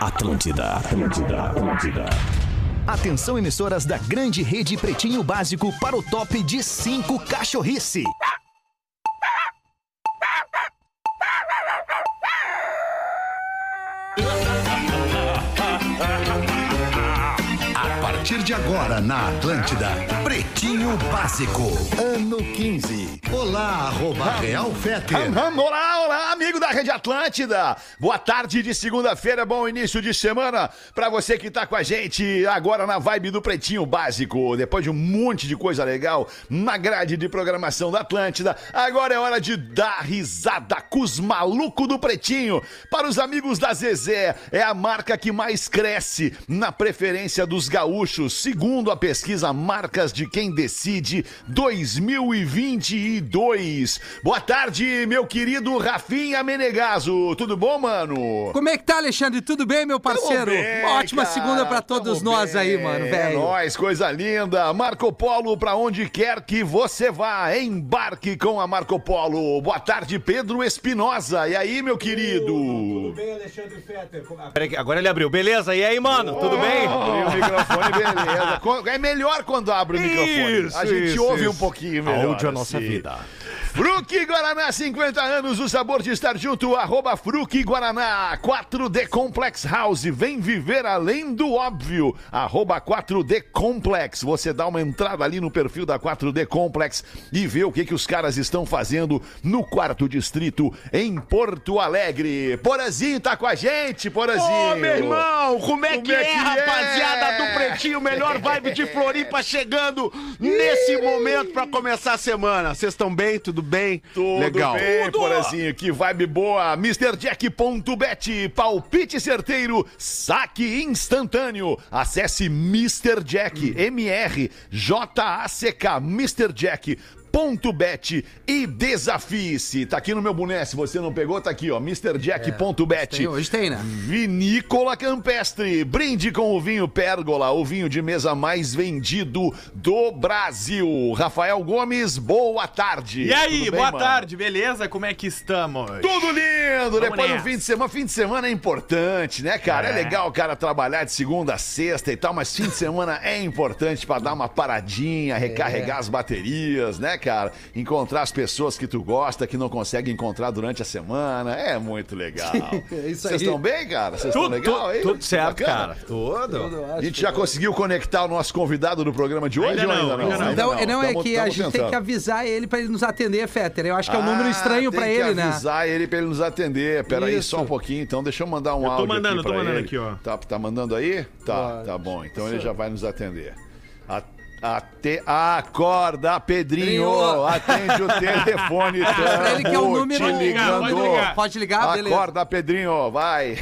Atlântida, Atlântida, Atlântida. Atenção emissoras da grande rede Pretinho Básico para o top de 5 cachorrice. A partir de agora na Atlântida, Pretinho Básico, ano 15. Olá, arroba Real. Aham, Olá, olá, amigo da Rede Atlântida. Boa tarde de segunda-feira, bom início de semana pra você que tá com a gente agora na vibe do Pretinho Básico. Depois de um monte de coisa legal na grade de programação da Atlântida, agora é hora de dar risada com os malucos do Pretinho. Para os amigos da Zezé, é a marca que mais cresce na preferência dos gaúchos, segundo a pesquisa Marcas de Quem Decide 2022. Boa tarde, meu querido Rafinha Menegaso. Tudo bom, mano? Como é que tá, Alexandre? Tudo bem, meu parceiro? Bem, Uma ótima cara, segunda pra todos tamo nós aí, bem. mano, É velho. nóis, coisa linda. Marco Polo, pra onde quer que você vá, embarque com a Marco Polo. Boa tarde, Pedro Espinosa. E aí, meu querido? bem, Alexandre Fetter? Peraí, que agora ele abriu. Beleza? E aí, mano? Tudo bem? Abriu o microfone, beleza. É melhor quando abre o microfone. Isso, a gente isso, ouve isso. um pouquinho melhor. É a nossa assim. Vida. Fruque Guaraná, 50 anos, o sabor de estar junto, arroba Fruque Guaraná, 4D Complex House, vem viver além do óbvio, arroba 4D Complex, você dá uma entrada ali no perfil da 4D Complex e vê o que que os caras estão fazendo no quarto distrito em Porto Alegre. Porazinho tá com a gente, Porazinho. Ô, meu irmão, como é Como que é é, é? rapaziada do Pretinho? Melhor vibe de Floripa chegando nesse momento pra começar a semana. Vocês estão bem? Tudo bem? Tudo Legal. bem, Porazinho, que vibe boa. MrJack.bet, palpite certeiro, saque instantâneo. Acesse Mr. Jack, M-R, J-A-C-K, Mr. Jack. Ponto bet e desafie-se. Tá aqui no meu boné. Se você não pegou, tá aqui, ó. MrJack.bet. Tem, hoje tem, né? Vinícola Campestre. Brinde com o vinho Pérgola, o vinho de mesa mais vendido do Brasil. Rafael Gomes, boa tarde. E aí, bem, boa mano? tarde, beleza? Como é que estamos? Tudo lindo! Depois do fim de semana. Fim de semana é importante, né, cara? É. É. legal o cara trabalhar de segunda a sexta e tal, mas fim de semana é importante pra dar uma paradinha, recarregar as baterias, né, cara? Encontrar as pessoas que tu gosta, que não consegue encontrar durante a semana. É muito legal. É isso Vocês estão bem, cara? Vocês estão Tudo, legal aí? tudo certo, Bacana? cara. Tudo. A gente já conseguiu conectar o nosso convidado do programa de hoje Ainda ou não, ainda não. Então, não, é Tamo- que a gente tem tentando. que avisar ele pra ele nos atender, Fetter. Eu acho que é um número Ah, estranho tem pra que ele, né? avisar ele pra ele nos atender. Pera aí só um pouquinho, então. Deixa eu mandar um Eu tô áudio mandando, aqui tô pra mandando ele. aqui, ó. Tá, tá mandando aí? Tá, tá bom. Então ele já vai nos atender. A- Ate... Acorda, Pedrinho! Pedrinho. Atende o telefone. Pra ele que é o número. te ligando. Pode ligar. Pode ligar, beleza. Acorda, Pedrinho, vai.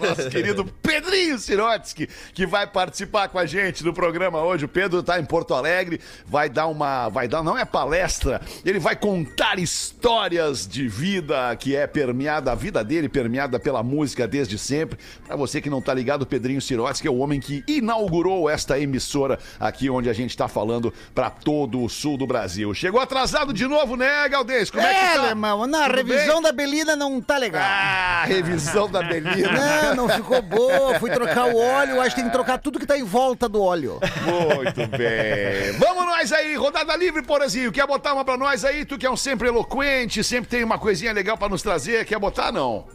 Nosso querido Pedrinho Sirotsky, que vai participar com a gente do programa hoje. O Pedro tá em Porto Alegre, vai dar uma, vai dar, não é palestra, ele vai contar histórias de vida que é permeada, a vida dele permeada pela música desde sempre. Pra você que não tá ligado, o Pedrinho Sirotsky é o homem que inaugurou esta emissora aqui onde a gente tá falando pra todo o sul do Brasil. Chegou atrasado de novo, né, Galdês? Como é, que tá? alemão. Não, a Tudo revisão bem? da Belina não tá legal. Ah, revisão da Belina. Não, não ficou boa. Fui trocar o óleo. Acho que tem que trocar tudo que tá em volta do óleo. Muito bem. Vamos nós aí, rodada livre, Porazinho. Quer botar uma pra nós aí? Tu que é um sempre eloquente, sempre tem uma coisinha legal pra nos trazer. Quer botar, não?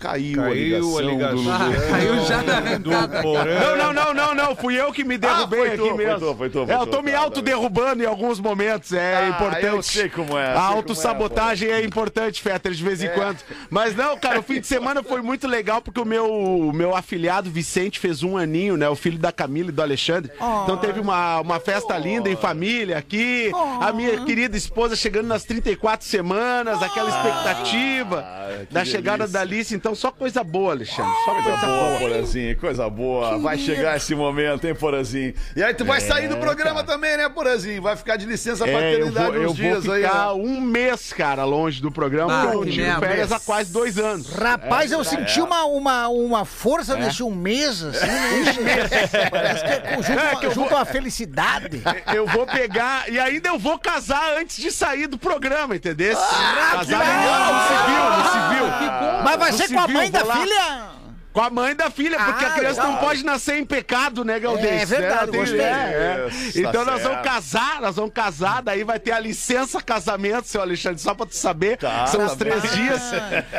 Caiu, Caiu a a ligação. ligação. do Ah, caiu já na arrancada. Não, não, não, não, não. Fui eu que me derrubei Ah, foi aqui tu, foi mesmo. tu, foi tu, foi é, eu tu, tô me autoderrubando em alguns momentos. É Ah, importante. eu sei como é, A como autossabotagem é, importante, Fetter, de vez em quando. Mas não, cara, o fim de semana foi muito legal porque o meu, o meu afilhado Vicente fez um aninho, né? O filho da Camila e do Alexandre. Então teve uma, uma festa linda em família aqui. A minha querida esposa chegando nas 34 semanas, aquela expectativa Ah, da chegada delícia. da Alice. Então Então só coisa boa, Alexandre. Só coisa, Coisa boa, boa. Porazinho, coisa boa. Vai chegar esse momento, hein, Porazinho? E aí tu vai sair do programa também, né, Porazinho? Vai ficar de licença É, eu paternidade vou, eu uns dias vou aí. ficar né? um mês, cara, longe do programa, Ah, eu que merda. férias há quase dois anos. Rapaz, eu senti uma, uma, uma força nesse um mês, assim, né? Parece que é junto, É, que eu junto a felicidade. Eu vou pegar e ainda eu vou casar antes de sair do programa, entendeu? Ah, casar no civil, no civil. Mas vai ser com a mãe da lá. filha? Com a mãe da filha, porque Ah, a criança não legal. pode nascer em pecado, né, Galdês? É verdade, Né? gostei. É, é. Tá Então nós vamos certo. casar, nós vamos casar, daí vai ter a licença casamento, seu Alexandre, só pra tu saber. Tá, São os tá três bem. dias.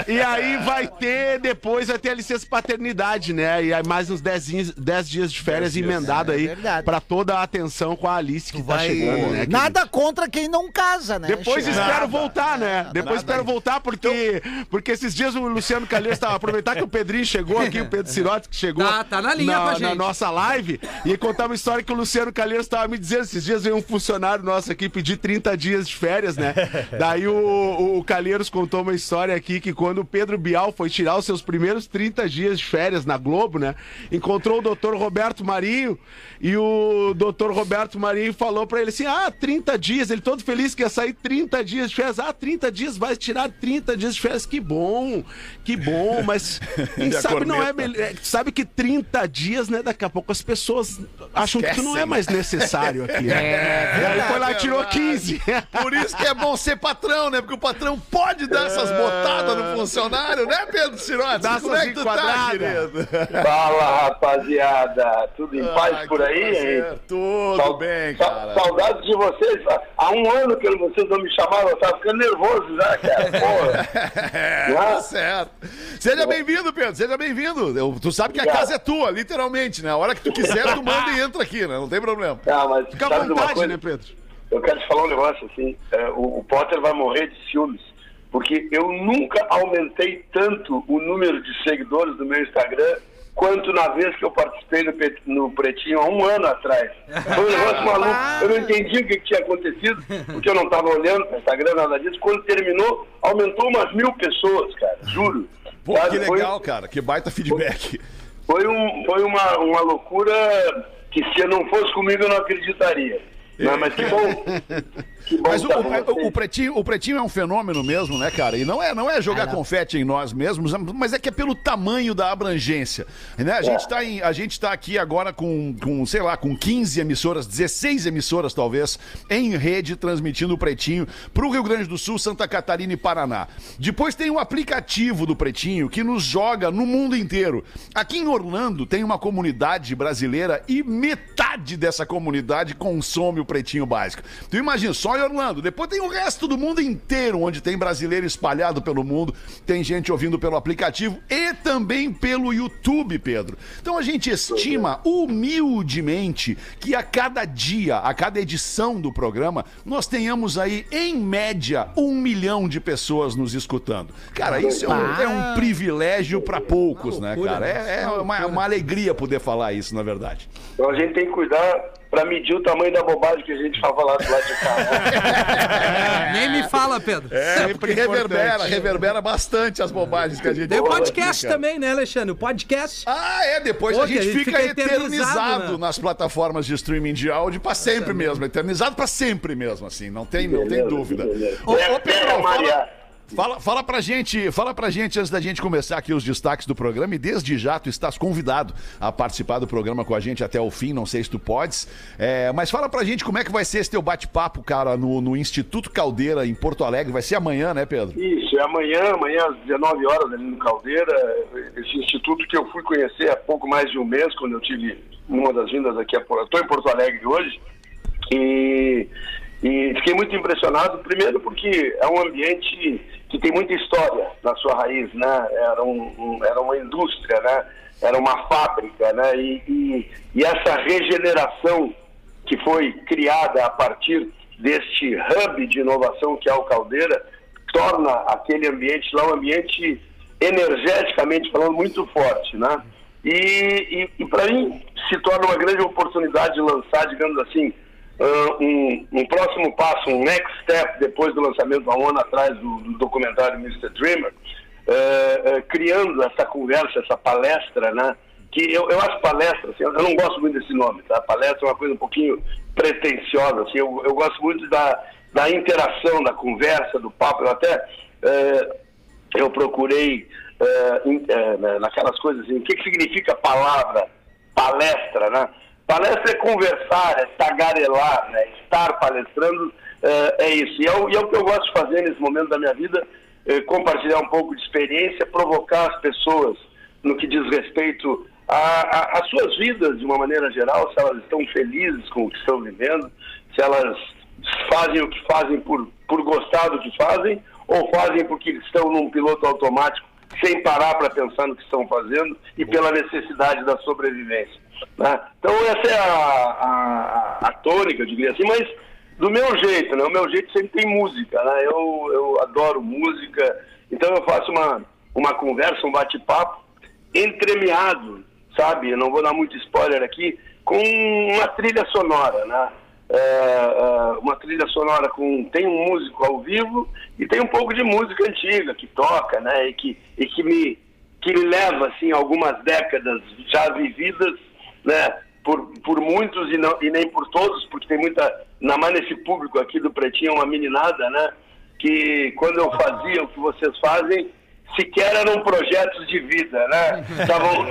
E aí vai ter, depois vai ter a licença paternidade, né? E aí mais uns 10 dias, dez dias de férias dias. emendado É aí verdade. pra toda a atenção com a Alice que tá Vai- chegando, né? Nada contra quem não casa, né? Depois Chico? espero voltar, né? Depois nada. espero voltar, porque, porque esses dias o Luciano Calheiros estava aproveitar que o Pedrinho chegou aqui, o Pedro Sirotti que chegou Tá- tá na linha na gente. nossa live, e contar uma história que o Luciano Calheiros estava me dizendo. Esses dias veio um funcionário nosso aqui pedir 30 dias de férias, né? Daí o, o, Calheiros contou uma história aqui que quando o Pedro Bial foi tirar os seus primeiros 30 dias de férias na Globo, né? Encontrou o doutor Roberto Marinho e o doutor Roberto Marinho falou pra ele assim: ah, 30 dias, ele todo feliz que ia sair 30 dias de férias. Ah, 30 dias, vai tirar 30 dias de férias. Que bom, que bom, mas quem sabe não é melhor. é, Sabe que 30 dias, né? Daqui a pouco as pessoas acham que tu não é Esquecem. mais necessário aqui. né? É, E aí foi lá e tirou 15. Por isso que é bom ser patrão, né? Porque o patrão pode dar essas botadas no funcionário, né, Pedro Sirotti? Dá Como é que tu tá, querido? Fala, rapaziada. Tudo em paz Ah, por aí, prazer. hein? Tudo Sal- bem, cara. Saudades de vocês. Há um ano que vocês não me chamaram, eu tava ficando nervoso já, cara. Porra. É, tá certo. Seja bem-vindo, Pedro. Seja bem-vindo. Eu- Tu sabe que a Obrigado. casa é tua, literalmente, né? A hora que tu quiser, tu manda e entra aqui, né? Não tem problema. Ah, mas Fica à vontade, né, Pedro? Eu quero te falar um negócio assim. é, o, o Potter vai morrer de ciúmes. Porque eu nunca aumentei tanto o número de seguidores do meu Instagram quanto na vez que eu participei no, Pretinho há um ano atrás. Foi um negócio maluco. Eu não entendi o que, que tinha acontecido, porque eu não estava olhando para o Instagram, nada disso. Quando terminou, aumentou umas mil pessoas, cara. Juro. Pô, Sabe? que Foi- legal, cara. Que baita feedback. Foi, um, foi uma, uma loucura que se não fosse comigo eu não acreditaria. Não, mas que bom. Mas o, o- o pretinho, o pretinho é um fenômeno mesmo, né, cara? E não é, não é jogar confete em nós mesmos, mas é que é pelo tamanho da abrangência. Né? A, gente tá em, a gente tá aqui agora com, com, sei lá, com 15 emissoras, 16 emissoras talvez, em rede, transmitindo o pretinho pro Rio Grande do Sul, Santa Catarina e Paraná. Depois tem o aplicativo do Pretinho que nos joga no mundo inteiro. Aqui em Orlando tem uma comunidade brasileira e metade dessa comunidade consome o Pretinho Básico. Tu imagina, só em Orlando. Depois tem o resto do mundo inteiro, onde tem brasileiro espalhado pelo mundo, tem gente ouvindo pelo aplicativo e também pelo YouTube, Pedro. Então a gente estima humildemente que a cada dia, a cada edição do programa, nós tenhamos aí, em média, um milhão de pessoas nos escutando. Cara, isso é um, é um privilégio para poucos, né, cara? É, é uma, uma alegria poder falar isso, na verdade. Então a gente tem que cuidar para medir o tamanho da bobagem que a gente vai falar do lado de cá. né? Nem me fala, Pedro. É, Sempre porque reverbera, importante. reverbera bastante as bobagens que a gente Tem o fala podcast também, né, Alexandre? O podcast. Ah, é, depois Pô, a gente a gente fica, fica eternizado, eternizado né? nas plataformas de streaming de áudio pra sempre mesmo, eternizado pra sempre mesmo, assim, não tem, não tem Beleza, dúvida. beleza. Ô, É, ô Pedro, é, Maria. fala, fala, fala pra gente, fala pra gente antes da gente começar aqui os destaques do programa. E desde já tu estás convidado a participar do programa com a gente até o fim, não sei se tu podes, é, mas fala pra gente como é que vai ser esse teu bate-papo, cara, no, no Instituto Caldeira em Porto Alegre, vai ser amanhã, né, Pedro? Isso, é amanhã, amanhã às 19 horas ali no Caldeira, esse instituto que eu fui conhecer há pouco mais de um mês, quando eu tive uma das vindas aqui, a Porto- estou em Porto Alegre hoje, e, e fiquei muito impressionado, primeiro porque é um ambiente que tem muita história na sua raiz, né? Era, um, era uma indústria, né? Era uma fábrica, né? E, e, e essa regeneração que foi criada a partir deste hub de inovação que é o Caldeira, torna aquele ambiente lá um ambiente energeticamente falando muito forte, né? E, e, para mim se torna uma grande oportunidade de lançar, digamos assim, um, um próximo passo, um next step depois do lançamento há um ano atrás do, do documentário Mr. Dreamer, eh, eh, criando essa conversa, essa palestra, né? Que eu, eu acho palestra, assim, eu não gosto muito desse nome, tá? Palestra é uma coisa um pouquinho pretensiosa, assim, eu, eu gosto muito da, da interação, da conversa, do papo, eu até eh, eu procurei na- naquelas coisas assim, o que, que significa palavra, palestra, né? Palestra é conversar, é tagarelar, né? estar palestrando eh, é isso. E é, o, e é o que eu gosto de fazer nesse momento da minha vida, eh, compartilhar um pouco de experiência, provocar as pessoas no que diz respeito às suas vidas de uma maneira geral, se elas estão felizes com o que estão vivendo, se elas fazem o que fazem por, por gostar do que fazem, ou fazem porque estão num piloto automático sem parar para pensar no que estão fazendo e pela necessidade da sobrevivência. né? Então essa é a, a, a tônica, eu diria assim, mas do meu jeito, né? O meu jeito sempre tem música, né? Eu, eu adoro música, então eu faço uma, uma conversa, um bate-papo entremeado, sabe? Eu não vou dar muito spoiler aqui, com uma trilha sonora, né? É, é, uma trilha sonora com tem um músico ao vivo e tem um pouco de música antiga que toca, né? E que, e que me que me leva assim algumas décadas já vividas, né? Por, por muitos e, não, e nem por todos, porque tem muita na mais nesse público aqui do Pretinho uma meninada, né? Que quando eu fazia o que vocês fazem sequer eram projetos de vida, né? Estavam.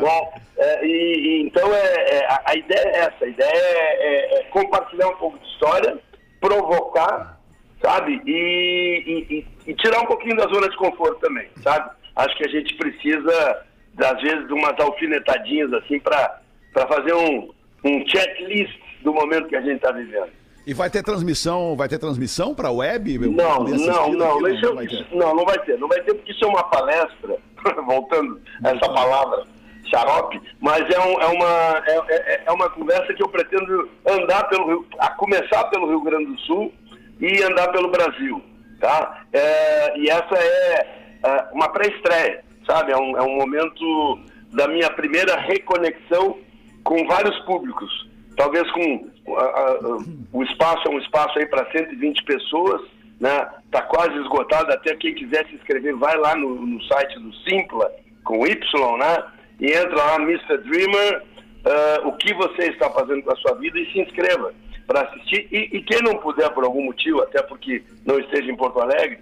Bom, é, e, e então é, é, a, ideia é essa, a ideia é, é- é compartilhar um pouco de história, provocar, sabe? E- e tirar um pouquinho da zona de conforto também, sabe? Acho que a gente precisa, às vezes, de umas alfinetadinhas assim para fazer um, um checklist do momento que a gente está vivendo. E vai ter transmissão, vai ter transmissão para web? Não, assistir não, aqui? não, isso eu- não, não vai ter, não vai ter porque isso é uma palestra, voltando a essa palavra xarope, mas é, um- é uma, é, é- é uma conversa que eu pretendo andar pelo Rio, a começar pelo Rio Grande do Sul e andar pelo Brasil, tá? É, e essa é, é, uma pré-estreia, sabe? É um, é um momento da minha primeira reconexão com vários públicos. Talvez com a- a- o espaço é um espaço aí para 120 pessoas, né? Tá quase esgotado. Até quem quiser se inscrever, vai lá no, no site do Simpla com Y, né? E entra lá, Mr. Dreamer, ah, o que você está fazendo com a sua vida e se inscreva para assistir. E, e quem não puder por algum motivo, até porque não esteja em Porto Alegre,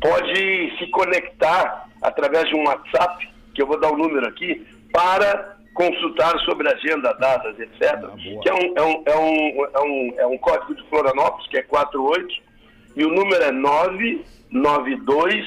pode se conectar através de um WhatsApp, que eu vou dar o número aqui, para consultar sobre agenda, datas, etc. que é um, é, um, é, um, é, um, é um código de Florianópolis, que é 48, e o número é 992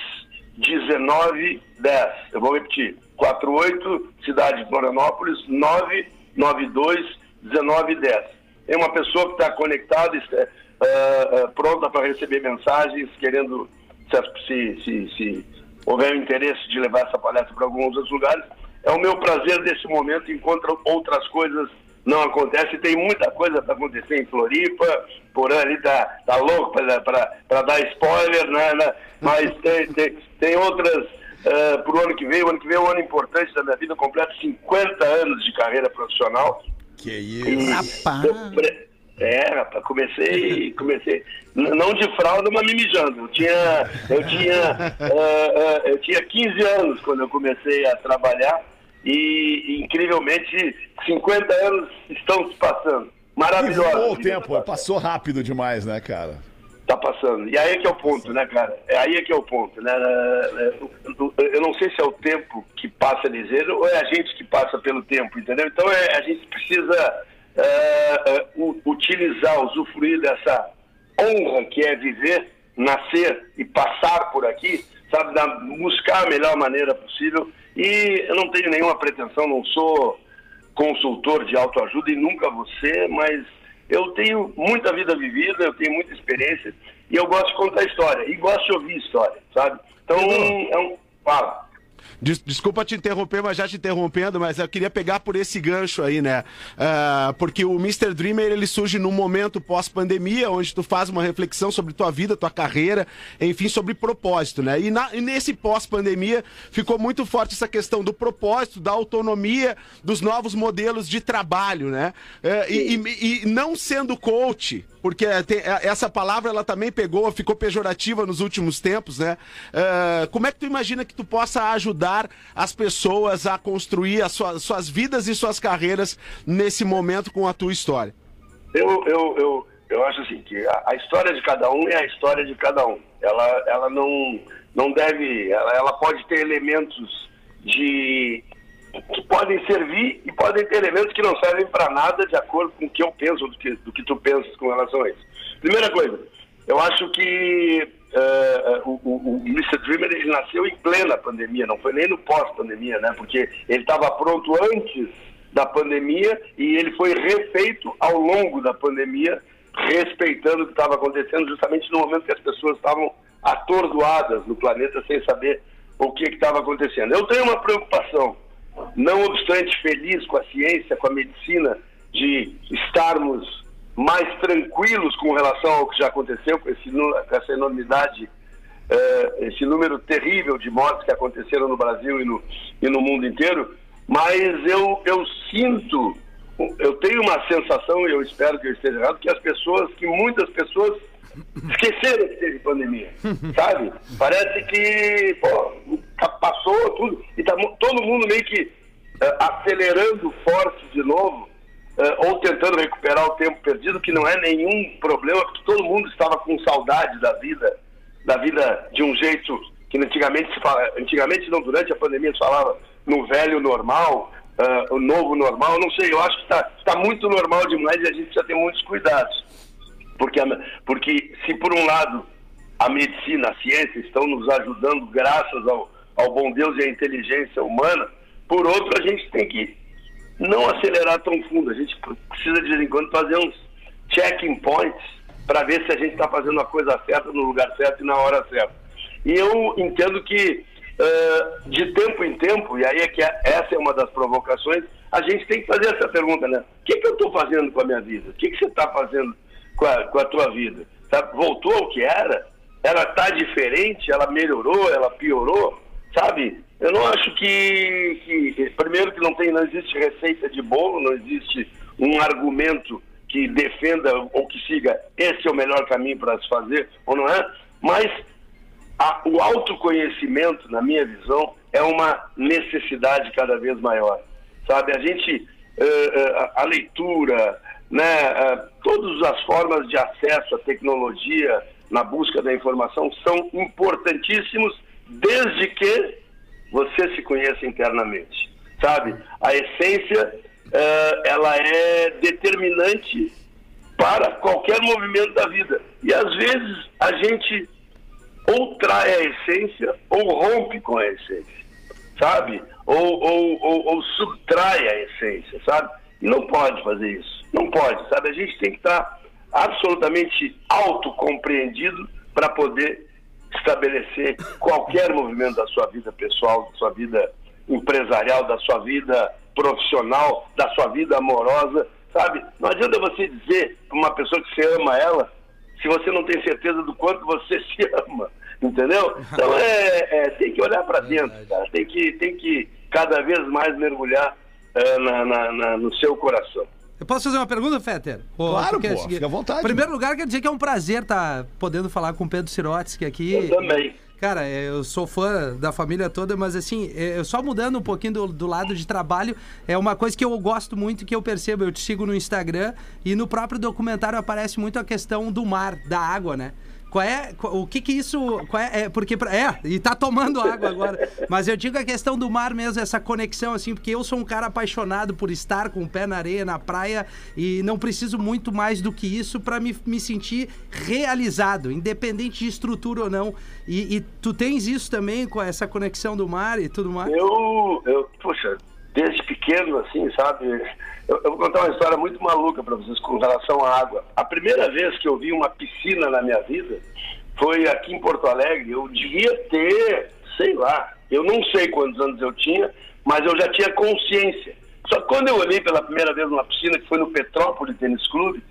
1910. Eu vou repetir. 48, cidade de Florianópolis, 992 1910. É uma pessoa que está conectada, eh, pronta para receber mensagens, querendo, se, se, se, se houver interesse de levar essa palestra para alguns outros lugares. É o meu prazer desse momento, enquanto outras coisas não acontecem. Tem muita coisa para acontecer em Floripa, por ali tá, tá louco para dar spoiler, né? né? Mas tem, tem, tem outras uh, para o ano que vem. O ano que vem é um ano importante da minha vida, eu completo 50 anos de carreira profissional. Que E isso. Rapaz. eu pre- É, rapaz, comecei, comecei, não de fralda, mas me mijando. Eu tinha, eu tinha, eh, eh, eu tinha 15 anos quando eu comecei a trabalhar e, incrivelmente, 50 anos estão se passando. E Maravilhoso. voou o tempo, passou rápido demais, né, cara? Tá passando. E aí é que é o ponto, né, cara? É aí é que é o ponto, né? É, Eu não sei se é o tempo que passa ligeiro ou é a gente que passa pelo tempo, entendeu? Então é, a gente precisa é, é, utilizar, usufruir dessa honra que é viver, nascer e passar por aqui, sabe? Da, buscar a melhor maneira possível. E eu não tenho nenhuma pretensão, não sou consultor de autoajuda e nunca vou ser, mas eu tenho muita vida vivida, eu tenho muita experiência e eu gosto de contar história e gosto de ouvir história, sabe? Então, é um. Fala. Des- Desculpa te interromper, mas já te interrompendo, mas eu queria pegar por esse gancho aí, né? Ah, porque o Mr. Dreamer ele surge num momento pós-pandemia, onde tu faz uma reflexão sobre tua vida, tua carreira, enfim, sobre propósito, né? E, na- e nesse pós-pandemia ficou muito forte essa questão do propósito, da autonomia, dos novos modelos de trabalho, né? Eh, e, e- e não sendo coach, porque tem- é, essa palavra ela também pegou, ficou pejorativa nos últimos tempos, né? Ah, como é que tu imagina que tu possa ajudar as pessoas a construir as suas, suas vidas e suas carreiras nesse momento com a tua história? Eu, eu, eu, eu acho assim, que a, a história de cada um é a história de cada um. Ela, ela não, não deve. Ela, ela pode ter elementos de que podem servir e podem ter elementos que não servem para nada de acordo com o que eu penso, do que, do que tu pensas com relação a isso. Primeira coisa, eu acho que eh, o, o, Mr. Dreamer ele nasceu em plena pandemia, não foi nem no pós-pandemia, né? Porque ele estava pronto antes da pandemia e ele foi refeito ao longo da pandemia, respeitando o que estava acontecendo justamente no momento que as pessoas estavam atordoadas no planeta sem saber o que estava acontecendo. Eu tenho uma preocupação, não obstante feliz com a ciência, com a medicina, de estarmos mais tranquilos com relação ao que já aconteceu, com, esse com essa enormidade, eh, esse número terrível de mortes que aconteceram no Brasil e no, e no mundo inteiro, mas eu, eu sinto, eu tenho uma sensação, e eu espero que eu esteja errado, que as pessoas, que muitas pessoas esqueceram que teve pandemia, sabe? Parece que pô, passou tudo e tá todo mundo meio que eh, acelerando forte de novo eh, ou tentando recuperar o tempo perdido, que não é nenhum problema, porque todo mundo estava com saudade da vida, da vida de um jeito que antigamente se fala, antigamente não, durante a pandemia se falava no velho normal, eh, o novo normal, não sei, eu acho que está tá muito normal demais e a gente precisa ter muitos cuidados. Porque, porque se por um lado a medicina, a ciência estão nos ajudando graças ao, ao bom Deus e à inteligência humana, por outro a gente tem que não acelerar tão fundo, a gente precisa de vez em quando fazer uns checking points para ver se a gente está fazendo a coisa certa no lugar certo e na hora certa. E eu entendo que eh, de tempo em tempo, e aí é que é- essa é uma das provocações, a gente tem que fazer essa pergunta, né? O que, que eu estou fazendo com a minha vida? O que, que você está fazendo com a, com a tua vida? Sabe? Voltou ao que era? Ela está diferente? Ela melhorou? Ela piorou? Sabe? Eu não acho que, que- primeiro que não tem, não existe receita de bolo, não existe um argumento que defenda ou que siga esse é o melhor caminho para se fazer ou não é, mas a- o autoconhecimento, na minha visão, é uma necessidade cada vez maior. Sabe, a gente, eh, eh, a- a leitura, né, eh, todas as formas de acesso à tecnologia na busca da informação são importantíssimos desde que você se conheça internamente, sabe? A essência, eh, ela é determinante para qualquer movimento da vida. E às vezes a gente ou trai a essência ou rompe com a essência, sabe? Ou, ou, ou, ou subtrai a essência, sabe? E não pode fazer isso, não pode, sabe? A gente tem que estar absolutamente autocompreendido para poder estabelecer qualquer movimento da sua vida pessoal, da sua vida empresarial, da sua vida profissional, da sua vida amorosa, sabe? Não adianta você dizer para uma pessoa que você ama ela se você não tem certeza do quanto você se ama, entendeu? Então é, é, tem que olhar para dentro, cara. Tem que, tem que cada vez mais mergulhar é, na- na- na- no seu coração. Eu posso fazer uma pergunta, Fetter? Ou Claro, pô, seguir? fica à vontade. Em primeiro lugar, quero dizer que é um prazer estar podendo falar com o Pedro Sirotsky aqui. Eu também. Cara, é, eu sou fã da família toda, mas assim, é, eu só mudando um pouquinho do, do lado de trabalho, é uma coisa que eu gosto muito, que eu percebo, eu te sigo no Instagram e no próprio documentário aparece muito a questão do mar, da água, né? Qual é, qual- o que que isso, é, é, porque, é, e tá tomando água agora, mas eu digo a questão do mar mesmo, essa conexão, assim, porque eu sou um cara apaixonado por estar com o pé na areia, na praia, e não preciso muito mais do que isso pra me, me sentir realizado, independente de estrutura ou não, e, e tu tens isso também, com essa conexão do mar e tudo mais? Eu, eu, poxa, desde pequeno, assim, sabe? Eu, eu vou contar uma história muito maluca para vocês com relação à água. A primeira vez que eu vi uma piscina na minha vida foi aqui em Porto Alegre. Eu devia ter, sei lá, eu não sei quantos anos eu tinha, mas eu já tinha consciência. Só que quando eu olhei pela primeira vez numa piscina, que foi no Petrópolis Tênis Clube,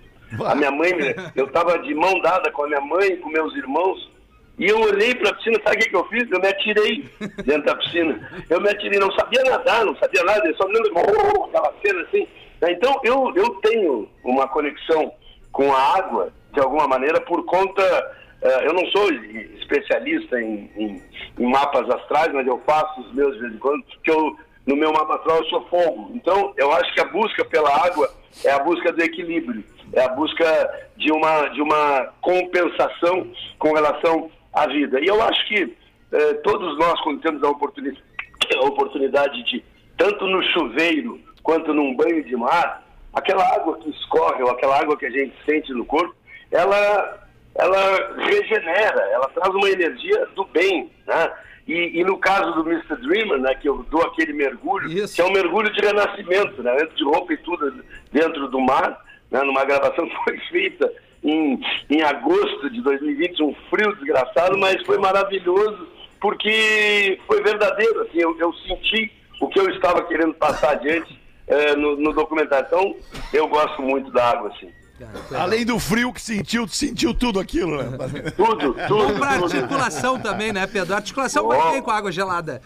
a minha mãe, eu estava de mão dada com a minha mãe e com meus irmãos, e eu olhei para a piscina, sabe o que, que eu fiz? Eu me atirei dentro da piscina. Eu me atirei, não sabia nadar, não sabia nada, eu só me lembro aquela cena assim. Então eu, eu tenho uma conexão com a água de alguma maneira, por conta. eh, eu não sou especialista em, em- em mapas astrais, mas eu faço os meus de vez em quando, porque eu, no meu mapa astral eu sou fogo. Então, eu acho que a busca pela água é a busca do equilíbrio, é a busca de uma, de uma compensação com relação à vida. E eu acho que eh, todos nós, quando temos a oportunidade, a oportunidade de, tanto no chuveiro quanto num banho de mar, aquela água que escorre ou aquela água que a gente sente no corpo, ela, ela regenera, ela traz uma energia do bem, né? E, e no caso do Mr. Dreamer, né, que eu dou aquele mergulho, Isso. que é um mergulho de renascimento, né, dentro de roupa e tudo dentro do mar, né, numa gravação que foi feita em, em agosto de 2020, um frio desgraçado, mas foi maravilhoso porque foi verdadeiro, assim, eu, eu senti o que eu estava querendo passar adiante eh, no, no documentário. Então, eu gosto muito da água, assim. Além do frio que sentiu, tu sentiu tudo aquilo, né? Tudo, Bom tudo. pra tudo. articulação também, né, Pedro? A articulação vai Bom. bem com água gelada.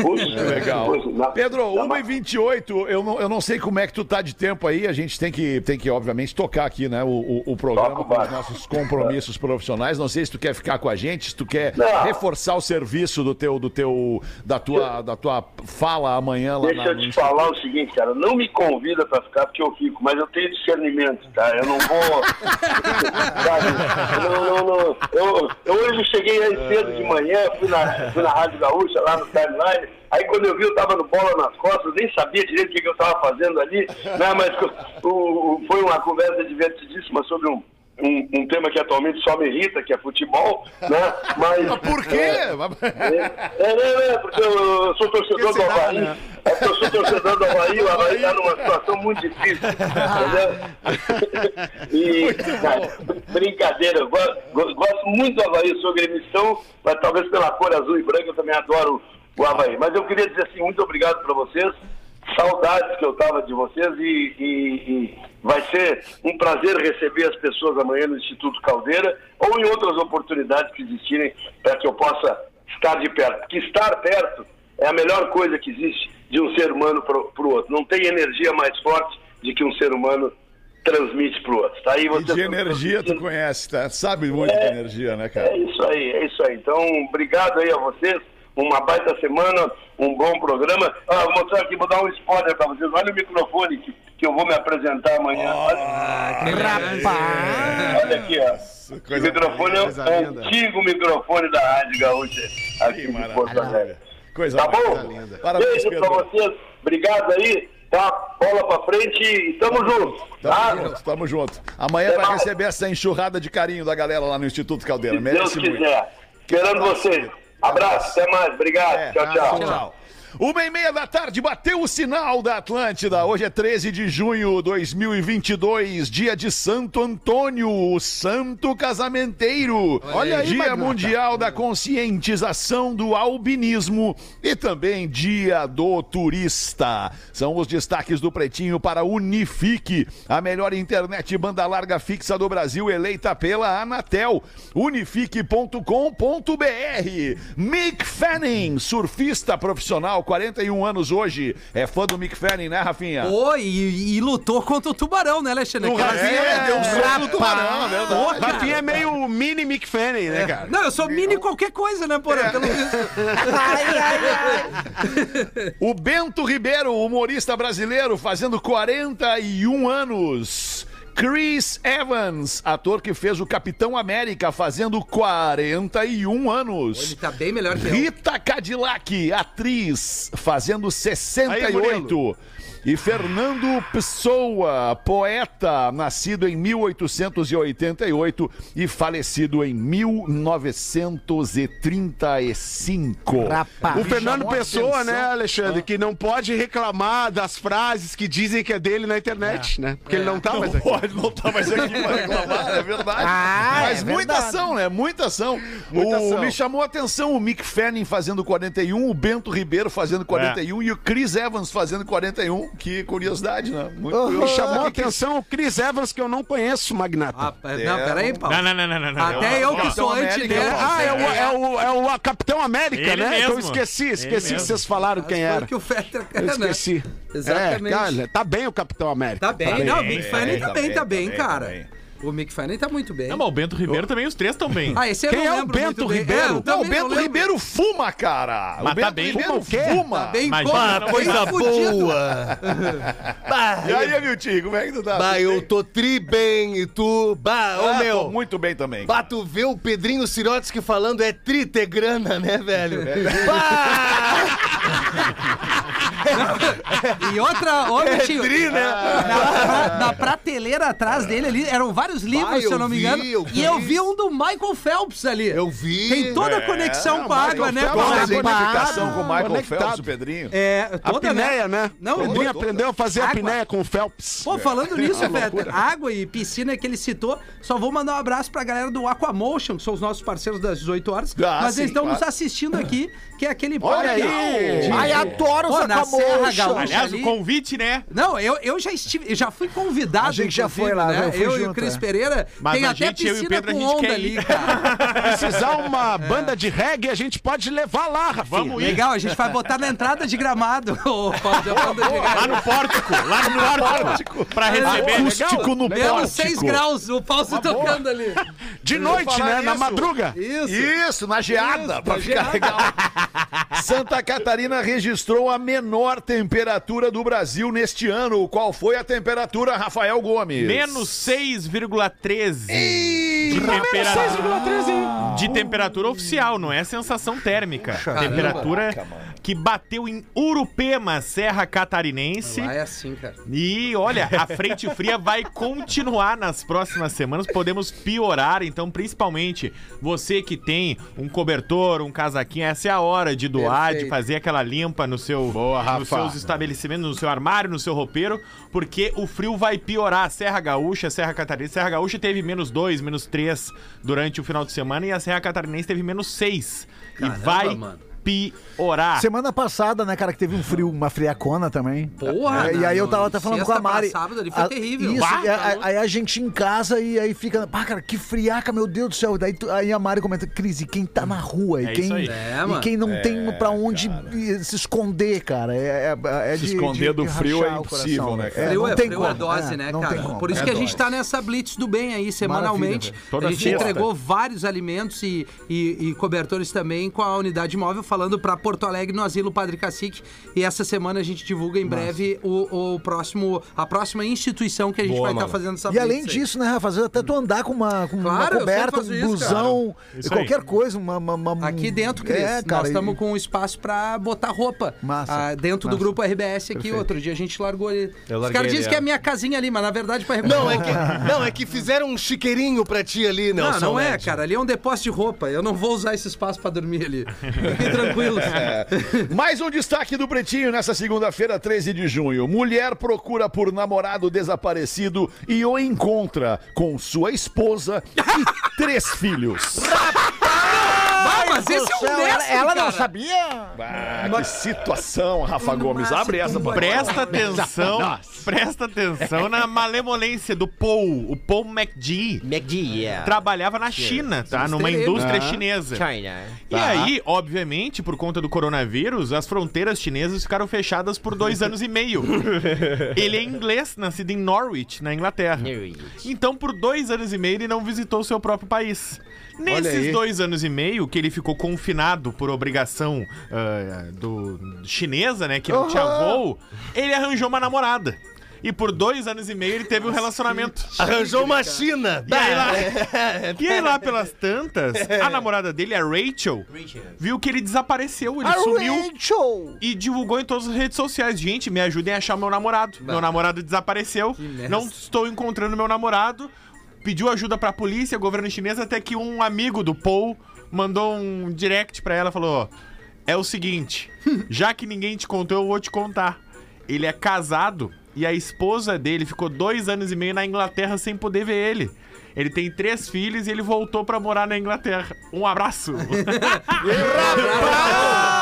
Puxa, Legal. Pedro, na- 1h28, eu não, eu não sei como é que tu tá de tempo aí, a gente tem que, tem que obviamente, tocar aqui, né, o, o, o programa Toca com os nossos compromissos profissionais. Não sei se tu quer ficar com a gente, se tu quer Não. reforçar o serviço do teu, do teu, da tua, da tua fala amanhã lá Deixa na, eu te falar o seguinte, cara, não me convida pra ficar porque eu fico, mas eu tenho discernimento, tá? Eu não vou. Não, não, não. Eu, eu hoje cheguei aí cedo de manhã, fui na, fui na Rádio Gaúcha, lá no timeline. Aí quando eu vi, eu tava no bola nas costas, nem sabia direito o que, que eu tava fazendo ali, né? Mas o, o- foi uma conversa divertidíssima sobre um. Um, um tema que atualmente só me irrita, que é futebol, né? Mas. Por quê? É, é, não, é, porque eu sou torcedor do Havaí. É porque eu sou torcedor do Havaí, o Havaí está numa situação muito difícil. Entendeu? E, cara, brincadeira, eu go- go- gosto muito do Havaí, sou gremistão, mas talvez pela cor azul e branca eu também adoro o Havaí. Mas eu queria dizer assim, muito obrigado para vocês. Saudades que eu tava de vocês e, e- e vai ser um prazer receber as pessoas amanhã no Instituto Caldeira ou em outras oportunidades que existirem para que eu possa estar de perto. Porque estar perto é a melhor coisa que existe de um ser humano para o outro. Não tem energia mais forte de que um ser humano transmite para o outro. Tá aí E vocês de energia tu conhece, tá? Sabe muito de energia, né, cara? É isso aí, é isso aí. Então, obrigado aí a vocês. Uma baita semana, um bom programa. Ah, vou mostrar aqui, vou dar um spoiler para vocês. Olha o microfone que, que eu vou me apresentar amanhã. Olha, olha aqui, ó. O microfone é o antigo microfone da Rádio Gaúcha aqui Que de Porto Alegre. maravilha. Coisa Tá bom? linda. Parabéns, Beijo pra vocês. Obrigado aí. Tá? Bola pra frente e tamo junto. Tá? Tamo junto, tamo junto. Amanhã Até vai mais. receber essa enxurrada de carinho da galera lá no Instituto Caldeira. Se Deus Merece muito. quiser. Esperando vocês. Abraço, até mais. Obrigado. É, tchau, tchau. Tchau. Uma e meia da tarde, bateu o sinal da Atlântida. Hoje é 13 de junho de 2022, dia de Santo Antônio, o santo casamenteiro. Olha aí, Dia Magnata. Mundial da Conscientização do Albinismo e também Dia do Turista. São os destaques do Pretinho para Unifique, a melhor internet banda larga fixa do Brasil, eleita pela Anatel. Unifique.com.br. Mick Fanning, surfista profissional, 41 anos hoje. É fã do Mick Fanning, né, Rafinha? Pô, e, e lutou contra o tubarão, né, Alexandre? O Rafinha É, deu um soco no tubarão, é verdade. Pô, cara. Rafinha é meio mini Mick Fanning, né, cara? Não, eu sou mini qualquer coisa, né, porra? É. Pelo visto. O Bento Ribeiro, humorista brasileiro, fazendo 41 anos. Chris Evans, ator que fez o Capitão América, fazendo 41 anos. Ele tá bem melhor que eu. Rita Cadillac, atriz, fazendo Aí, 68. e Fernando Pessoa, poeta, nascido em 1888 e falecido em 1935. Rapaz. O Fernando Pessoa, atenção. né, Alexandre, que não pode reclamar das frases que dizem que é dele na internet, né? Porque ele não tá mais Não aqui. pode, não tá mais aqui pra reclamar, é verdade. Ah, Mas é muita verdade. ação, né? Muita ação. Muita o, ação. Me chamou a atenção o Mick Fanning fazendo 41, o Bento Ribeiro fazendo 41 e o Chris Evans fazendo 41. Que curiosidade, né? Muito Me chamou a Que que- atenção o Chris Evans, que eu não conheço, Magnata. Ah, não, peraí, Paulo. Não, não, não, não, não. Até eu que Capitão sou anti-dele. Paulo. ah, é o, é, o, é o Capitão América, Ele né? mesmo. Então eu esqueci, Ele esqueci que vocês falaram quem era. que o Fetter Eu né? esqueci. Exatamente. É, cara, tá bem o Capitão América. Tá bem, não, o Big Fanning bem, também tá bem, tá cara. O Mick Fanning tá muito bem. Não, mas o Bento Ribeiro também, os três estão bem. Ah, esse eu Quem não é o lembro muito Bento. Ribeiro? É, eu Não, o também Bento lembro. Ribeiro fuma, cara. Mas o Bento tá bem. Ribeiro Fuma o quê? fuma. Tá bem Mas como? Ah, Bem coisa fudido. boa. bah, E aí, Miltinho, como é que tu tá? bah, eu tô tri bem e tu. Bah, ô Ah, meu. tô muito bem também. Bah, tu vê o Pedrinho Sirotsky falando é tritegrana, né, velho? É. Bah! E outra, ô, Vitinho, tri, né? na, pra- na prateleira atrás dele ali, eram vários livros, Vai, se eu não me vi, engano. eu e eu vi. um do Michael Phelps ali. Eu vi. Tem toda a É, conexão não, com a Michael água, né? Phelps, com a a água. identificação com o Michael Conectado. Phelps, o Pedrinho. É, A toda, pinéia, né? Não, o Pedrinho aprendeu a fazer a Água. pinéia com o Phelps. Pô, falando nisso, Peter, água e piscina que ele citou, só vou mandar um abraço pra galera do Aquamotion, que são os nossos parceiros das 18 horas. Ah, mas sim, eles estão claro. nos assistindo aqui, que é aquele Olha parque aí! de- Ai, adoro os Serra. Gaúcha Aliás, ali. o convite, né? Não, eu, eu já estive, eu já fui convidado. A gente já foi lá, né? eu fui Eu e o junto, Cris é. Pereira. Mas tem a até gente, eu e o piscina Pedro, a com gente onda quer ali, cara. Precisar uma banda de reggae, a gente pode levar lá, Rafinha. Vamos ir. Legal, a gente vai botar na entrada de gramado. Lá no pórtico, lá no pórtico. pra receber. Acústico no Menos pórtico. 6 graus, o Fausto tocando ali. De noite, né? Na madruga. Isso. Isso, na geada, Isso, pra ficar geada. legal. Santa Catarina registrou a menor temperatura do Brasil neste ano. Qual foi a temperatura, Rafael Gomes? Menos 6,13 de temperatura. De temperatura oficial, não é sensação térmica. temperatura que bateu em Urupema, Serra Catarinense. Lá é assim, cara. E olha, a frente fria vai continuar nas próximas semanas. Podemos piorar, então, principalmente você que tem um cobertor, um casaquinho, essa é a hora de doar, Perfeito. de fazer aquela limpa no seu, Boa, Rafa. nos seus estabelecimentos, no seu armário, no seu roupeiro, porque o frio vai piorar. Serra Gaúcha, Serra Catarinense. Serra Gaúcha teve menos 2, menos 3 durante o final de semana e a Serra Catarinense teve menos 6. E vai mano. Piorar. Semana passada, né, cara, que teve um frio, uma friacona também. Porra, É, e aí eu tava até falando com a Mari. sábado ali foi a- terrível. Isso, Bah, e a- aí a gente em casa e aí fica, pá, cara, que friaca, meu Deus do céu. Daí tu- aí a Mari comenta, Cris, e quem tá na rua? E, É quem, isso aí. É, e quem não tem pra onde se esconder, cara. É, é, é Se de- esconder de- do de frio é impossível, coração, né, cara? Frio não é, tem frio como. é dose, é, né, não cara? tem como. Por isso É que a gente tá nessa Blitz do Bem aí, semanalmente. A gente entregou vários alimentos e cobertores também com a unidade móvel, falando pra Porto Alegre no Asilo Padre Cacique. E essa semana a gente divulga em breve o, o próximo, a próxima instituição que a gente Boa, vai estar mano. fazendo essa E além aí. disso, né, Rafa, até tu andar com uma, com uma Claro, eu coberta, um blusão, Isso qualquer aí. coisa, uma, uma- uma- Aqui dentro, Cris, É, cara, nós e- estamos com um espaço pra botar roupa. Massa, ah, dentro do massa. grupo RBS aqui. Outro dia a gente largou ali. Os caras dizem que é é. a minha casinha ali, mas na verdade pra recolher Não, é que, não, é que fizeram um chiqueirinho pra ti ali, Não, Nelson. não é, Ned. cara. Ali é um depósito de roupa. Eu não vou usar esse espaço pra dormir ali. Fiquem tranquilos. Mais um destaque do Pretinho nessa segunda-feira, 13 de junho. Mulher procura por namorado desaparecido e o encontra com sua esposa e três filhos. Ah, mas esse é um Céu, ela, mestre, ela não cara. sabia? Ah, que situação, Rafa Gomes. Abre essa pra Presta atenção, presta atenção na malemolência do Paul. O Paul McGee McD, yeah. trabalhava na China, tá? Numa indústria chinesa. China. E aí, obviamente, por conta do coronavírus, as fronteiras chinesas ficaram fechadas por dois anos e meio. Ele é inglês, nascido em Norwich, na Inglaterra. Então, por dois anos e meio, ele não visitou o seu próprio país. Nesses dois anos e meio que ele ficou confinado por obrigação ah, do chinesa, né? Que não tinha voo, ele arranjou uma namorada. E por dois anos e meio ele teve um relacionamento. Arranjou uma China. E aí, lá, e aí lá pelas tantas, a namorada dele, a Rachel, viu que ele desapareceu, ele sumiu Rachel! e divulgou em todas as redes sociais. Gente, me ajudem a achar meu namorado. Meu namorado desapareceu. Não estou encontrando meu namorado. Pediu ajuda pra polícia, governo chinês, até que um amigo do Paul mandou um direct pra ela, falou: "É o seguinte, já que ninguém te contou, eu vou te contar. Ele é casado e a esposa dele ficou dois anos e meio na Inglaterra sem poder ver ele. Ele tem três filhos e ele voltou pra morar na Inglaterra. Um abraço.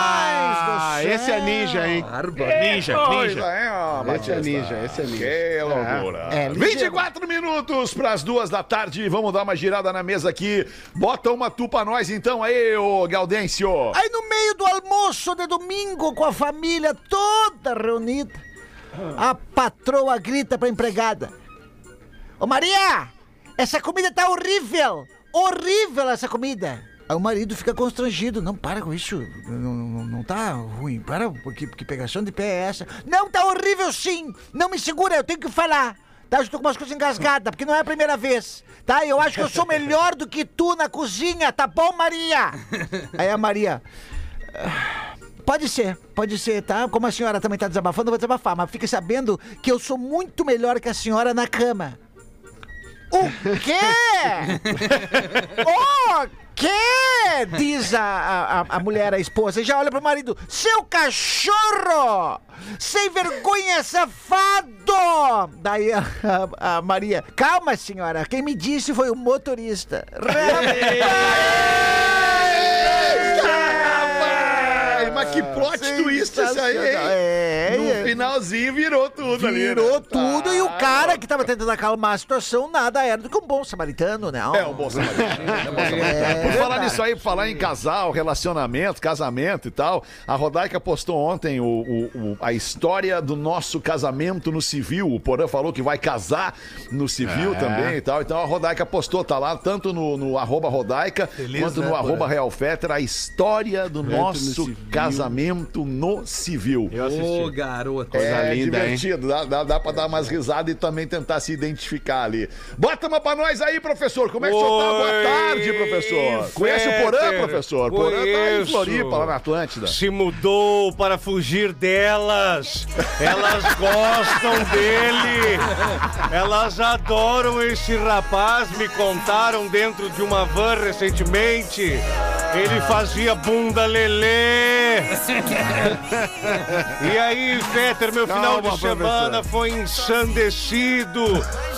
Ah, esse é ninja, hein? ninja, ninja. É, ó, Esse é ninja, esse é ninja. Que loucura. É, ligeiro. 24 minutos para as duas da tarde. Vamos dar uma girada na mesa aqui. Bota uma tu pra nós então aí, ô Gaudêncio. Aí no meio do almoço de domingo, com a família toda reunida, a patroa grita pra empregada: Ô Maria, essa comida tá horrível! Horrível essa comida! Aí o marido fica constrangido. Não, para com isso. Não, não, não tá ruim. Para, porque, que pegação de pé é essa? Não, tá horrível sim! Não me segura, eu tenho que falar. Tá, eu tô com umas coisas engasgadas, porque não é a primeira vez. Tá, eu acho que eu sou melhor do que tu na cozinha, tá bom, Maria? Aí a Maria... "Ah, Pode ser, pode ser, tá? Como a senhora também tá desabafando, eu vou desabafar, mas fique sabendo que eu sou muito melhor que a senhora na cama. O quê? o quê? Diz a, a, a mulher, a esposa, e já olha pro marido. Seu cachorro! Sem vergonha, safado! Daí a, a- a Maria, calma, senhora, quem me disse foi o motorista. Que plot twist esse aí, hein? É, No é. finalzinho virou tudo ali. né? Virou tudo e o Ah, cara que tava tentando acalmar a situação nada era do que um bom samaritano, né? É um bom samaritano. É um bom samaritano. É Por falar nisso aí, falar em casal, relacionamento, casamento e tal, a Rodaica postou ontem o, o- o- a história do nosso casamento no civil. O Porã falou que vai casar no civil também e tal. Então a Rodaica postou, tá lá, tanto no, no arroba Rodaica quanto no né, arroba Real Fetter, a história do nosso civil. casamento no civil. Eu Ô, assisti. garoto. Coisa É linda, hein? divertido, dá, dá, dá pra dar umas risadas e também tentar se identificar ali. Bota uma pra nós aí, professor. Como é que o senhor tá? Boa tarde, professor. Conhece o Porã, Fetter. professor? Porã tá em Conheço. Floripa, lá na Atlântida. Se mudou para fugir delas. Elas gostam dele. Elas adoram esse rapaz. Me contaram dentro de uma van recentemente. Ele fazia bunda lelê. E aí, Fetter, meu final Calma, de semana foi ensandecido.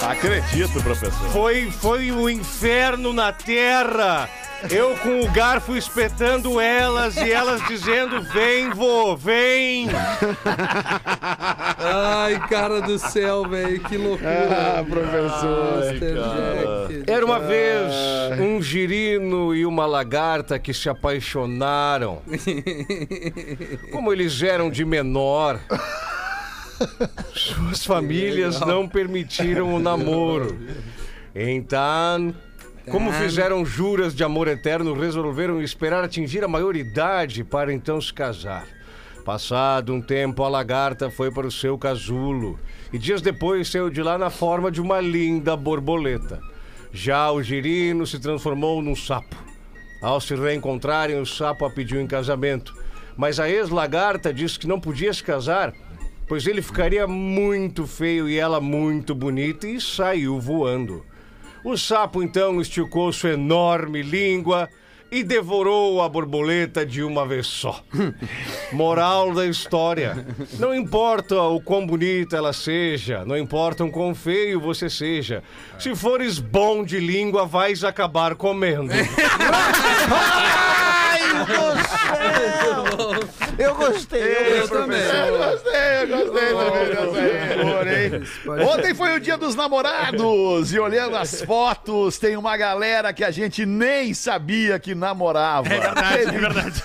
Acredito, professor. Foi, foi o inferno na terra. Eu com o garfo espetando elas e elas dizendo: Vem, vô, vem. Ai, cara do céu, velho. Que loucura. Ah, professor. Jack. Era uma vez um girino e uma lagarta que se apaixonaram. Como eles eram de menor, suas famílias não permitiram o namoro. Então, como fizeram juras de amor eterno, resolveram esperar atingir a maioridade para então se casar. Passado um tempo, a lagarta foi para o seu casulo e dias depois saiu de lá na forma de uma linda borboleta. Já o girino se transformou num sapo. Ao se reencontrarem, o sapo a pediu em casamento. Mas a ex-lagarta disse que não podia se casar, pois ele ficaria muito feio e ela muito bonita e saiu voando. O sapo então esticou sua enorme língua e devorou a borboleta de uma vez só. Moral da história: não importa o quão bonita ela seja, não importa o quão feio você seja, se fores bom de língua, vais acabar comendo. Ai, do céu! Eu gostei, eu Eu também. Eu gostei, eu gostei também dessa hein? Ontem foi o dia dos namorados e olhando as fotos, tem uma galera que a gente nem sabia que namorava. É verdade, é verdade.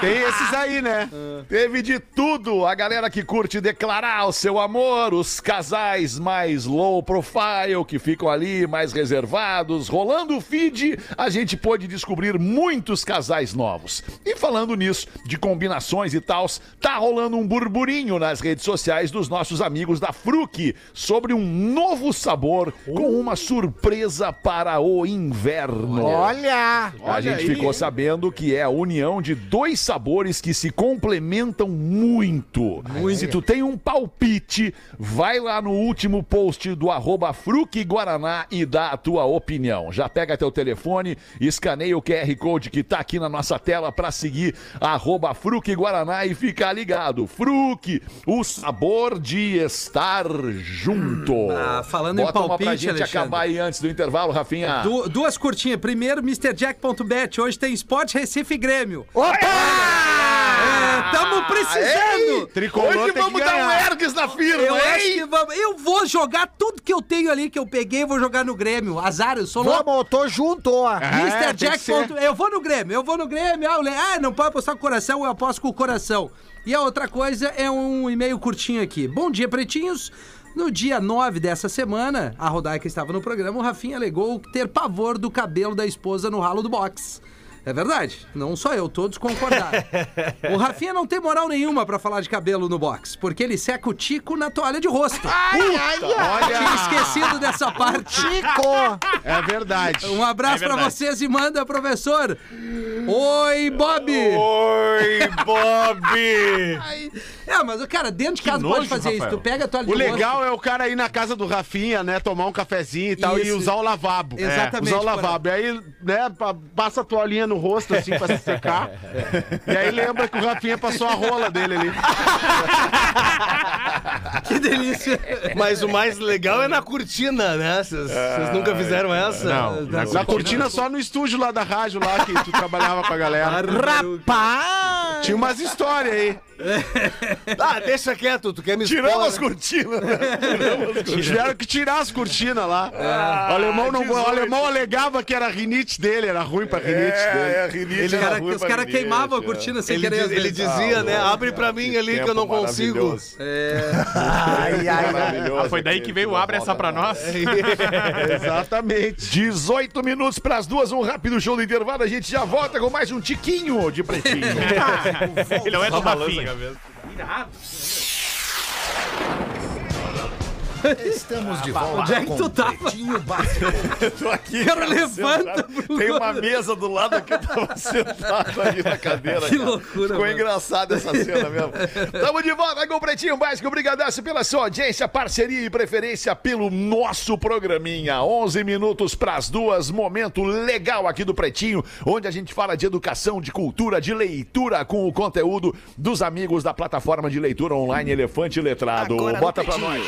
Tem esses aí, né? Teve de tudo. A galera que curte declarar o seu amor, os casais mais low profile, que ficam ali mais reservados. Rolando o feed, a gente pôde descobrir muitos casais novos. E falando nisso, de combinações e tals, tá rolando um burburinho nas redes sociais dos nossos amigos da Fruc sobre um novo sabor com uma surpresa para o inverno. Olha! A gente ficou sabendo que é a união de dois sabores que se complementam muito. Se tu tem um palpite, vai lá no último post do arroba Fruc Guaraná e dá a tua opinião. Já pega teu telefone, escaneia o QR Code que tá aqui na nossa tela para seguir arroba Fruc Guaraná e ficar ligado. Fruc, o sabor de estar junto. Ah, falando em Bota uma pra palpite, gente Alexandre. acabar aí antes do intervalo, Rafinha. Du- duas curtinhas. Primeiro, MrJack.bet. Hoje tem Sport Recife Grêmio. Opa! É, tamo precisando. Tricolor Hoje tem vamos que dar um ergues na firma, Eu hein? acho que vamos. Eu vou jogar tudo que eu tenho ali que eu peguei, vou jogar no Grêmio. Azar, eu sou louco. Vamos, tô junto, ó. É, Mr. Jack. Eu vou no Grêmio, eu vou no Grêmio. Ah, ah, não pode apostar com o coração, eu aposto com o coração. E a outra coisa é um e-mail curtinho aqui. Bom dia, pretinhos. No dia 9 dessa semana, a Rodaica estava no programa, o Rafinha alegou ter pavor do cabelo da esposa no ralo do box. É verdade, não só eu, todos concordaram. o Rafinha não tem moral nenhuma pra falar de cabelo no box, porque ele seca o tico na toalha de rosto. Ai, ai, ai. Tinha esquecido dessa parte. Chico! É verdade. Um abraço É pra verdade. vocês e manda, professor. Oi, Bob! Oi, Bob! É, mas, cara, dentro de casa nojo, pode fazer isso. Rafael. Tu pega a toalha de O legal é o cara ir na casa do Rafinha, né? Tomar um cafezinho e tal, e Isso. usar o lavabo. Exatamente, Usar o lavabo. E aí, né, pa- passa a toalhinha no rosto, assim, pra se secar. e aí lembra que o Rafinha passou a rola dele ali. Que delícia. Mas o mais legal é na cortina, né? Vocês vocês nunca fizeram essa? Não, na Na cortina só no estúdio lá da rádio, lá que tu trabalhava com a galera. Rapaz! Tinha umas histórias aí. Ah, deixa quieto, tu quer me Tiramos as né? cortinas. né? Tiveram que tirar as cortinas lá. o alemão, não, o 18. alemão alegava que era a rinite dele, era ruim pra rinite dele. É, é, rinite Os era cara- ruim os caras queimavam a é. cortina sem Ele, querer. diz- ele dizia, né? louco, Abre pra mim ali que eu não consigo. maravilhoso. Ai, ai, Ah, foi daí que veio Abre essa pra nós. Exatamente. 18 minutos pras duas, um rápido show do intervalo. A gente já volta com mais um tiquinho de pretinho. Ele não é do Rafinha cuidado. Estamos de volta Onde é que tu tava? Pretinho Básico. Tô aqui. Cara, cara, levanta. Tem uma mesa do lado que eu tava sentado ali na cadeira. Que cara. loucura, Ficou mano. engraçado essa cena mesmo. Tamo de volta com o Pretinho Básico. Obrigadaço pela sua audiência, parceria e preferência pelo nosso programinha. 11 minutos pras duas. Momento legal aqui do Pretinho, onde a gente fala de educação, de cultura, de leitura com o conteúdo dos amigos da plataforma de leitura online Elefante Letrado. Agora Bota pra nós.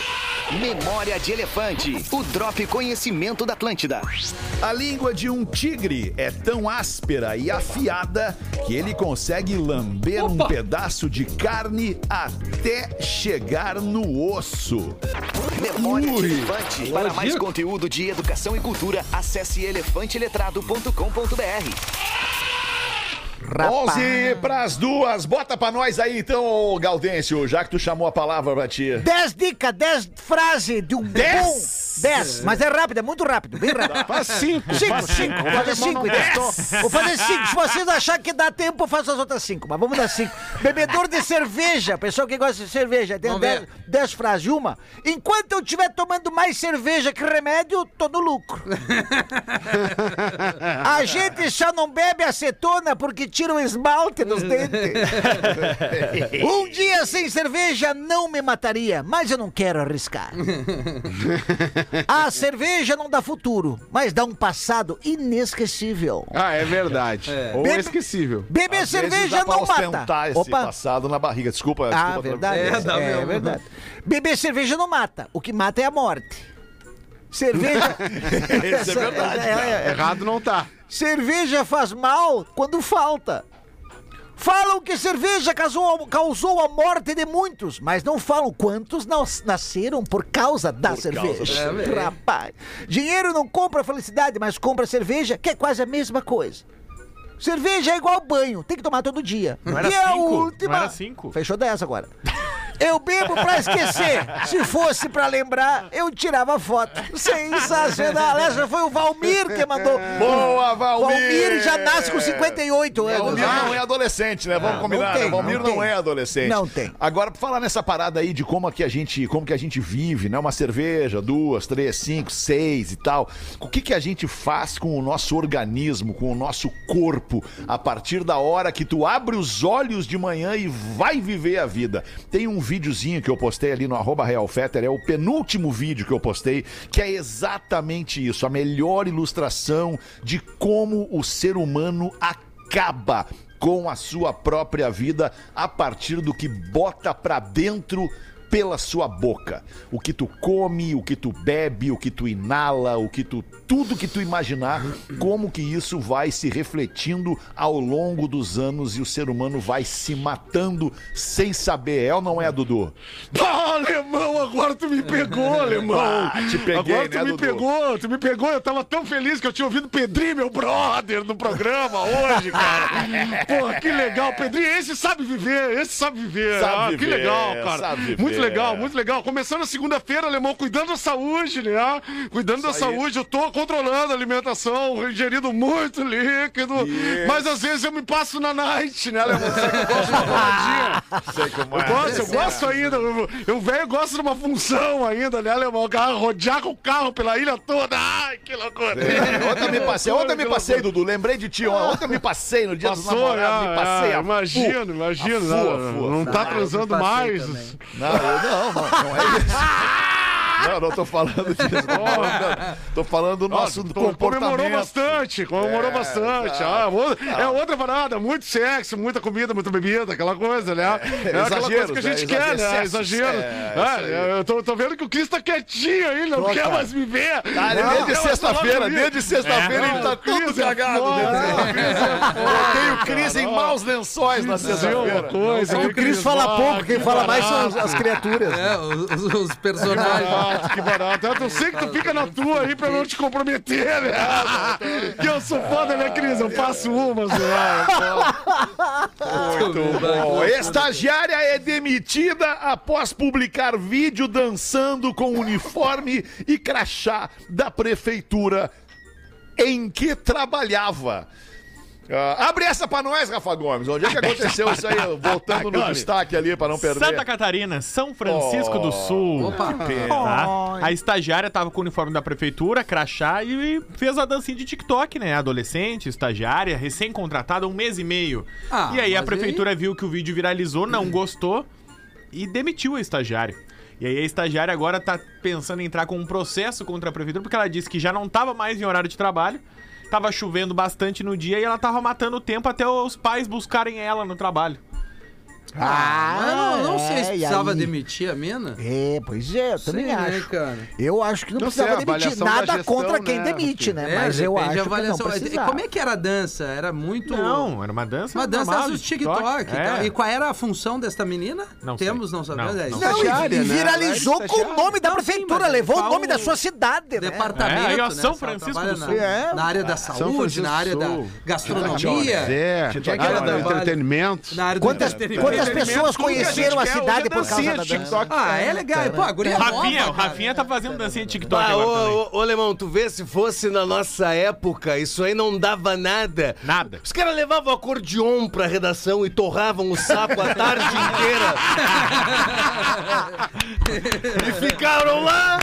Memória de Elefante. O Drop Conhecimento da Atlântida. A língua de um tigre é tão áspera e afiada que ele consegue lamber um pedaço de carne até chegar no osso. Memória de Elefante. Para mais conteúdo de educação e cultura, acesse elefanteletrado.com.br rapaz. 11 pras duas. Bota pra nós aí então, Gaudêncio, já que tu chamou a palavra pra ti. 10 dicas, 10 frases de um 10 10, mas é rápido, é muito rápido, bem rápido. Faz cinco. 5, faz 5, vou fazer 5 então. Vou fazer 5. Se vocês acharem que dá tempo, eu faço as outras 5. Mas vamos dar 5. Bebedor de cerveja, pessoal que gosta de cerveja, tem Vamos ver. 10 frases. Uma, enquanto eu estiver tomando mais cerveja que remédio, tô no lucro. A gente só não bebe acetona porque tira o esmalte dos dentes. Um dia sem cerveja não me mataria, mas eu não quero arriscar. A cerveja não dá futuro, mas dá um passado inesquecível. Ah, é verdade. Ou Bebe- esquecível. Beber Às cerveja pra não mata. esse passado na barriga. Desculpa, Ah, desculpa. verdade. É, É, é mesmo. verdade. Beber cerveja não mata. O que mata é a morte. Cerveja. Isso é verdade, É, é, é. Errado não tá. Cerveja faz mal quando falta. Falam que cerveja causou, causou a morte de muitos, mas não falam quantos nas- nasceram por causa da cerveja. É, velho. Rapaz, dinheiro não compra felicidade, mas compra cerveja, que é quase a mesma coisa. Cerveja é igual banho, tem que tomar todo dia. Não era e a cinco? última. Não era cinco? Fechou 10 agora. Eu bebo pra esquecer. Se fosse pra lembrar, eu tirava foto. Sensacional. Essa foi o Valmir que mandou. Boa, Valmir! Valmir já nasce com 58 anos. Valmir não é adolescente, né? Vamos combinar. não tem, né? Valmir não não, é adolescente. Não tem. Agora, pra falar nessa parada aí de como que a gente, como que a gente vive, né? Uma cerveja, duas, três, cinco, seis e tal. O que que a gente faz com o nosso organismo, com o nosso corpo, a partir da hora que tu abre os olhos de manhã e vai viver a vida? Tem um videozinho que eu postei ali no arroba realfetter, é o penúltimo vídeo que eu postei, que é exatamente isso, a melhor ilustração de como o ser humano acaba com a sua própria vida a partir do que bota pra dentro pela sua boca. O que tu come, o que tu bebe, o que tu inala, o que tu tudo que tu imaginar, como que isso vai se refletindo ao longo dos anos e o ser humano vai se matando sem saber. É ou não é, Dudu? Ah, alemão, agora tu me pegou, alemão. Ah, te peguei, agora tu né, me Dudu? pegou, tu me pegou. Eu tava tão feliz que eu tinha ouvido Pedrinho, meu brother, no programa hoje, cara. Pô, que legal. Pedrinho, esse sabe viver, esse sabe viver. Sabe ah, que viver, legal, cara. sabe viver. Muito legal, muito legal. Começando a segunda-feira, alemão, cuidando da saúde, né? Cuidando da saúde. Eu tô controlando a alimentação, ingerindo muito líquido. Mas às vezes eu me passo na night, né, alemão? Você que eu gosto de uma paradinha. Sei como Eu é. gosto, eu gosto ainda. Eu, velho gosto de uma função ainda, né, alemão? Carro, rodear com o carro pela ilha toda. Ai, que loucura. É, Ontem eu me passei, ontem eu me passei, Dudu. Lembrei de ti. Ontem eu me passei no dia dos namorados. Me né? passei É, a imagino, imagino. A Não, fua, fua. não tá transando passei mais. também. Não, não, não, é isso. Não, não tô falando disso. Tô falando, tô falando do nosso comportamento. Comemorou bastante, comemorou É, bastante. Ah, outra- é outra parada, muito sexo, muita comida, muita bebida, aquela coisa, né? É, aquela exageros, coisa que a gente né? quer, né? Excessos. Exagero. É, Ah, isso aí. eu tô, tô vendo que o Cris tá quietinho aí, não quer cara. mais me ver. Ah, ele Não desde quer falar sexta-feira, desde sexta-feira ele tá Cris todo é cagado. foda, né? Eu tenho crise em maus lençóis na sexta-feira. coisa, É que o Cris fala pouco, quem que fala mais são as, as criaturas. É, os, os personagens. barato, que barato. Eu sei que tu fica na tua aí pra não te comprometer, né? Que eu sou foda, né, Cris? Eu faço umas, né? Muito bom. Estagiária é demitida após publicar vídeo dançando com uniforme e crachá da prefeitura em que trabalhava. Ah, abre essa pra nós, Rafa Gomes. Onde é que aconteceu isso aí? Voltando no destaque ali pra não perder. Santa Catarina, São Francisco do Sul. Opa. Tá? A estagiária tava com o uniforme da prefeitura, crachá, e fez a dancinha de TikTok, né? Adolescente, estagiária, recém-contratada, um mês e meio. Ah, e aí a prefeitura viu que o vídeo viralizou, não gostou e demitiu a estagiária. E aí a estagiária agora tá pensando em entrar com um processo contra a prefeitura, porque ela disse que já não tava mais em horário de trabalho, tava chovendo bastante no dia e ela tava matando o tempo até os pais buscarem ela no trabalho. Ah, não, não sei se é, precisava aí? demitir a mina. É, pois é, eu também Sei, né, acho. cara? Eu acho que não, Não sei, precisava a demitir. Nada gestão, contra quem né, demite, né? É, Mas eu acho que não avaliação. precisava. Como é que era a dança? Era muito. Não, era uma dança Uma dança normal do TikTok. e tal. É. E qual era a função desta menina? Não sei. Temos, não sabemos. Não, é não. isso. Não, e- e né? viralizou Ela é com o nome da sim, prefeitura, mas levou o nome da sua cidade, né? Departamento, É, né? São Francisco do na, Sul. É. na área da saúde, na área da gastronomia. É, é ela área do entretenimento. Na área do Quantas, entretenimento. Quantas pessoas conheceram a quer cidade é por causa dancinha da de dança? TikTok. Ah, é legal. Pô, a guria Rafinha, nova, o. Rafinha tá fazendo dancinha de TikTok Ah, agora ô, ô, Alemão, tu vê se fosse na nossa época, isso aí não dava nada. Nada. Os caras levavam acordeon pra redação e torravam o saco a tarde inteira. e ficaram lá.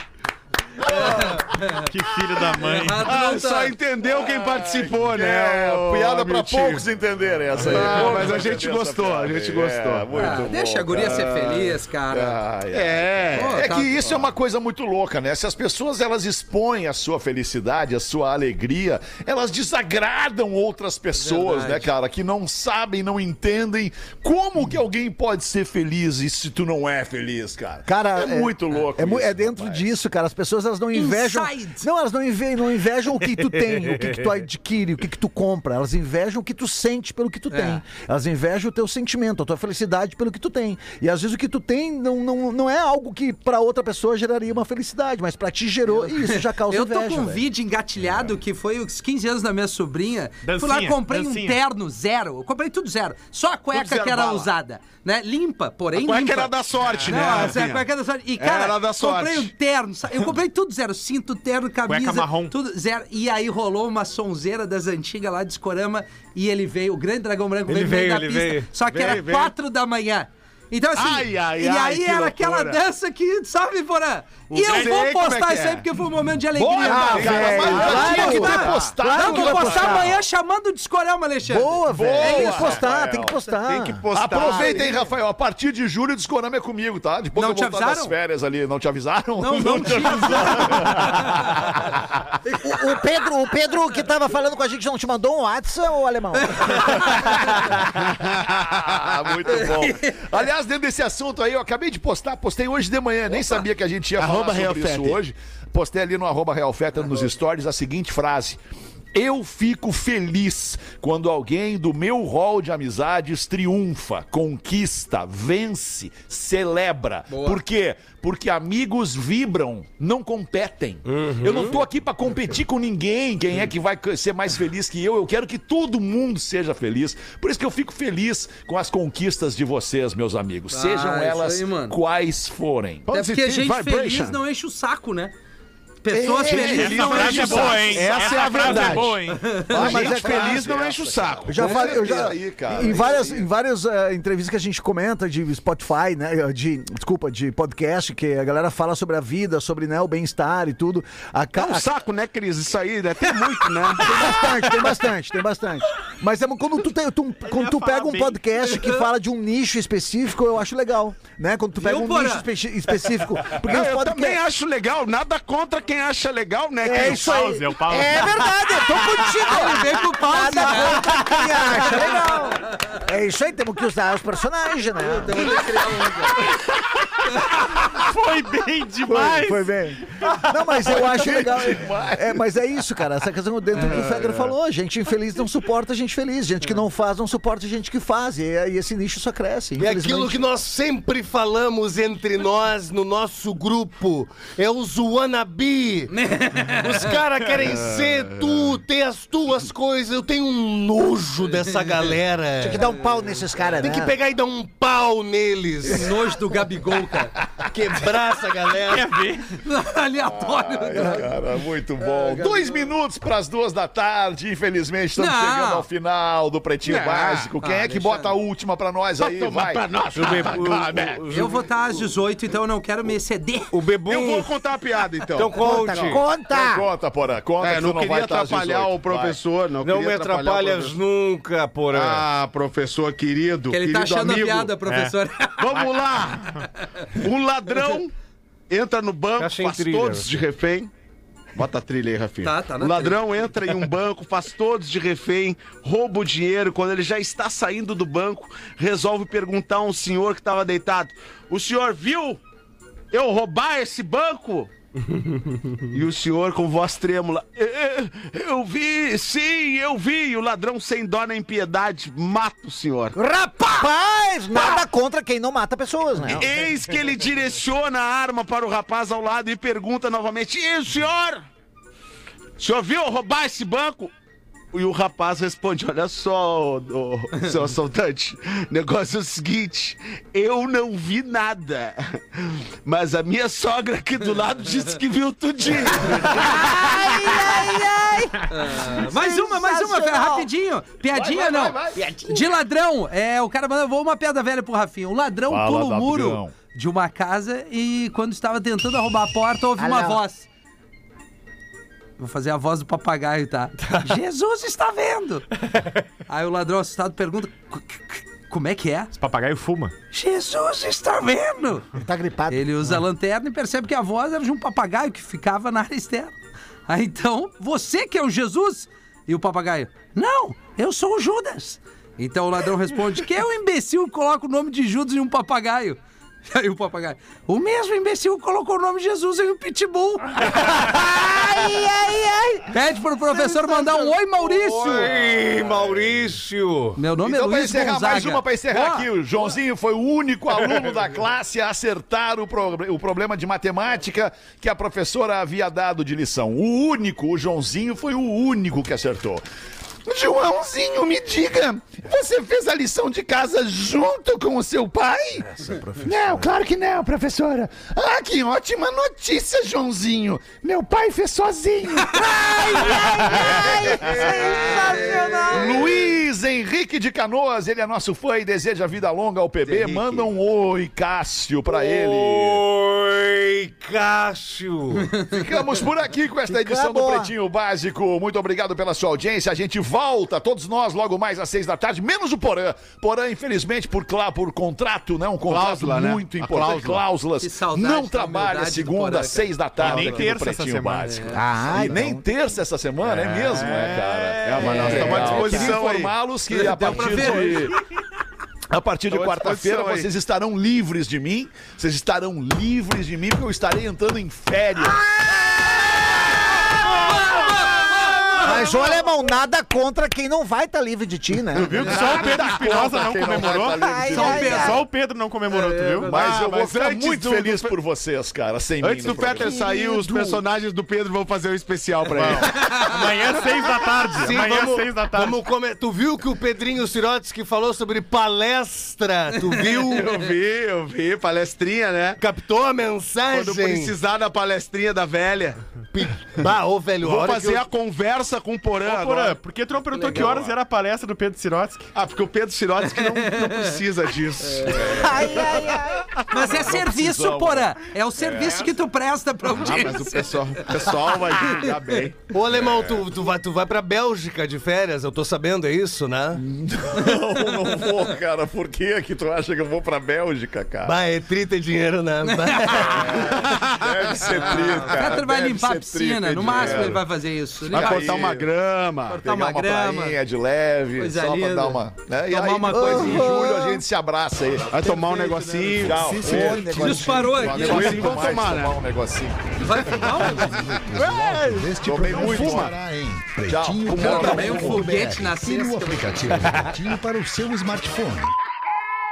Que filho da mãe. Ah, não só tá. entendeu quem participou, É, né? ô, piada pra poucos entenderem essa aí. Ah, mas a gente gostou, a gente gostou. É, muito Ah, bom, deixa a guria ser cara. feliz, cara. Ai, ai. É. Pô, É tá- que isso é uma coisa muito louca, né? Se as pessoas elas expõem a sua felicidade, a sua alegria, elas desagradam outras pessoas, Verdade. né, cara? Que não sabem, não entendem como que alguém pode ser feliz e se tu não é feliz, cara. Cara, é, muito louco. É, mu- isso, é dentro rapaz. disso, cara. As pessoas elas não invejam. Inside. Não, elas não, inve, não invejam o que tu tem, o que, que tu adquire, o que, que tu compra. Elas invejam o que tu sente pelo que tu tem. Elas invejam o teu sentimento, a tua felicidade pelo que tu tem. E às vezes o que tu tem não, não, não é algo que pra outra pessoa geraria uma felicidade, mas pra ti gerou e isso já causa Eu tô inveja. com um velho. vídeo engatilhado que foi os 15 anos da minha sobrinha. Fui lá, Dancinha, comprei dancinha. um terno zero. Eu comprei tudo zero. Só a cueca zero que era bala. usada, né? Limpa, porém A cueca limpa. era da sorte, né, Não, é a cueca da sorte. E, cara, Era da sorte. comprei um terno. Eu comprei tudo zero. Cinto, terno, camisa. Cueca marrom. Tudo zero. E aí rolou uma sonzeira das antigas lá de Escorama e ele veio, o grande dragão branco Ele veio, veio, da ele pista. veio. Só que Veio, era quatro da manhã. Então, assim, Ai, ai, e ai, aí era loucura. aquela dança que, sabe, Porã? E eu vou é postar que isso é. aí porque foi um momento de alegria. Bora, cara. cara, mas tinha que ter claro. postado. Não, que vou postar postar. amanhã chamando o Discorama, Alexandre. Boa, velho. Boa, tem que postar, tem que postar. Tem que postar. Aproveitem, Rafael. A partir de julho, o Discorama é comigo, tá? Depois Não que eu te voltar das avisaram? férias ali. Não te avisaram? Não, não tinha. O, o Pedro, o Pedro que tava falando com a gente não te mandou um WhatsApp, ô alemão? Muito bom. Aliás, dentro desse assunto aí, eu acabei de postar, postei hoje de manhã, nem sabia que a gente ia Arroba falar sobre Real isso Fete. hoje. Postei ali no arroba Real Feta nos stories a seguinte frase. Eu fico feliz quando alguém do meu hall de amizades triunfa, conquista, vence, celebra. Por quê? Porque amigos vibram, não competem. Eu não tô aqui pra competir com ninguém, quem é que vai ser mais feliz que eu. Eu quero que todo mundo seja feliz. Por isso que eu fico feliz com as conquistas de vocês, meus amigos. Ah, Sejam elas aí, quais forem. Até porque Positive gente vibration. feliz não enche o saco, né? Pessoas É, felizes Essa não enchem é o saco. Essa é a verdade. é boa, hein? Ah, mas gente é feliz não enche o saco. Eu já falei, eu já, Aí, cara, em várias, aí. em várias eh, entrevistas que a gente comenta de Spotify, né, de, desculpa, de podcast, que a galera fala sobre a vida, sobre né, o bem-estar e tudo. A, É um a- saco, né, Cris? Isso aí, né? Tem muito, né? Tem bastante, tem bastante, tem bastante. Mas é, quando tu, tem, tu- quando tu pega um bem. podcast que fala de um nicho específico, eu acho legal, né? Quando tu pega Viu, um nicho espe- específico. Porque os eu podcasts- também acho legal. Nada contra quem acha legal, né, É Cris? isso aí. Pause, é o pause. É verdade, eu tô contigo. Ele vem com o pause, Nada né? quem acha legal. É isso aí, temos que usar os personagens, né? Foi bem demais. Foi bem. Não, mas eu acho legal. É, mas é isso, cara. Essa questão dentro do que o Federer falou. Gente infeliz não suporta gente feliz. Gente que não faz não suporta gente que faz. E, e esse nicho só cresce. É aquilo que nós sempre falamos entre nós no nosso grupo. É os Os caras querem ser tu, ter as tuas coisas. Eu tenho um nojo dessa galera. Tem que dar um pau nesses caras, Tem né? que pegar e dar um pau neles. Nojo do Gabigol, cara. Quebrar essa galera. Quer ver? Aleatório. Cara, muito bom. Dois minutos para as duas da tarde. Infelizmente, estamos Não. chegando ao final do Pretinho Não. Básico. Quem Ah, é que deixa- bota a última para nós aí? Toma Vai. pra nós. Eu vou estar às 18, então eu não quero me exceder. O Bebum. Eu vou contar uma piada, então. Então conte. Então Conta! conta, Porã. Conta É, que não não queria atrapalhar 18. o professor, não, Não me o atrapalhas nunca, porra. Ah, professor querido, Que ele tá querido achando amigo. a piada, professor. Vamos lá! Um ladrão entra no banco, faz trilha, todos Rafinha. de refém. Bota a trilha aí, Rafinha. Tá, tá o ladrão entra em um banco, faz todos de refém, rouba o dinheiro. Quando ele já está saindo do banco, resolve perguntar a um senhor que estava deitado: O senhor viu eu roubar esse banco? E o senhor com voz trêmula: "É, Eu vi, sim, eu vi. E o ladrão sem dó nem piedade mata o senhor. Rapaz! Nada contra quem não mata pessoas, né? Eis que ele direciona a arma para o rapaz ao lado e pergunta novamente: E o senhor? O senhor viu roubar esse banco? E o rapaz responde: Olha só, ô, seu assaltante, negócio é o seguinte: eu não vi nada, mas a minha sogra aqui do lado disse que viu tudinho. Ai, ai, ai! Mais uma, mais uma, rapidinho. Piadinha não. De ladrão, é, o cara mandou uma piada velha pro Rafinha. Um ladrão Fala, pula o muro de uma casa e quando estava tentando arrombar a porta, ouve Ah, uma não. voz. Vou fazer a voz do papagaio, tá? Jesus está vendo! Aí o ladrão assustado pergunta: "Co- co- Como é que é? Esse papagaio fuma. Jesus está vendo! Ele tá gripado. Ele usa a lanterna e percebe que a voz era de um papagaio que ficava na área externa. Aí então, você que é o Jesus? E o papagaio, não, eu sou o Judas. Então o ladrão responde, que é o imbecil que coloca o nome de Judas em um papagaio? Aí o papagaio, o mesmo imbecil colocou o nome de Jesus em um pitbull. Ai, ai, ai! Pede pro professor mandar um oi, Maurício. Oi, Maurício. Meu nome Então, é Luiz encerrar, Gonzaga. mais uma pra encerrar Ó, aqui. O Joãozinho foi o único aluno da classe a acertar o, pro- o problema de matemática que a professora havia dado de lição. O único, o Joãozinho foi o único que acertou. Joãozinho, me diga, você fez a lição de casa junto com o seu pai? Não, claro que não, professora. Ah, que ótima notícia, Joãozinho. Meu pai fez sozinho. Luiz Henrique de Canoas, ele é nosso fã e deseja vida longa ao PB. Manda um oi, Cássio, pra ele. Oi, Cássio. Ficamos por aqui com esta edição do boa. Pretinho Básico. Muito obrigado pela sua audiência. A gente volta, todos nós, logo mais às seis da tarde, menos o Porã. Porã, infelizmente, por, clá, por contrato, né? Um contrato Cláusula, né? muito A importante. cláusula. Cláusulas. Não trabalha segunda, Porã, às seis da tarde. E nem aqui no terça essa semana. Básico. Ah, E nem terça essa semana, é, mesmo, é, cara? É, mas nós estamos à disposição. Queria informá-los que a partir de. A partir de quarta-feira vocês estarão livres de mim. Vocês estarão livres de mim porque eu estarei entrando em férias. Mas, ô, alemão, nada contra quem não vai estar livre de ti, né? Viu que só o Pedro Espinosa não comemorou? tá Ai, Só o Pedro-. Só o Pedro não comemorou, tu viu? Mas Ah, eu vou mas ficar antes muito do- feliz do- por vocês, cara, sem mim Antes no do Peter sair, os personagens do Pedro vão fazer um especial pra ele. Amanhã, seis da tarde. Sim, Amanhã, vamos- seis da tarde. vamos come- Tu viu que o Pedrinho Sirotsky falou sobre palestra? Tu viu? Eu vi, eu vi, palestrinha, né? Captou a mensagem? Quando precisar da palestrinha da velha. Bah, ô, velho, a Vou hora fazer eu- a conversa com o Porã Ô, Porã, agora. por que tu não perguntou que horas era a palestra do Pedro Sirotsky? Ah, porque o Pedro Sirotsky não, não precisa disso. Ai, ai, ai. Mas é serviço, porã. É o serviço que tu presta pra Ah, audiência. mas o pessoal, o pessoal vai julgar bem. Ô, Alemão, tu, tu, vai, tu vai pra Bélgica de férias, eu tô sabendo, é isso, né? Não, não vou, cara. Por que que tu acha que eu vou pra Bélgica, cara? Bah, é trita e dinheiro, né? Deve ser tri, O cara. Peter vai deve limpar a ser piscina. No máximo dinheiro. ele vai fazer isso. Ele Vai cortar uma grama. Cortar Pegar uma uma grama. prainha de leve, Coisa só pra linda. dar uma... Né? E Tomar aí, uma coisinha. em julho a gente se abraça aí. Vai tomar um negocinho. Tchau. Sim, negócio. Disparou Um aqui. negocinho, vamos tomar, tomar né? um negocinho. Vai fumar um negócio? Este Tomei muito, estará em Tchau. pretinho também um foguete na e cesta. aplicativo Pretinho para o seu smartphone.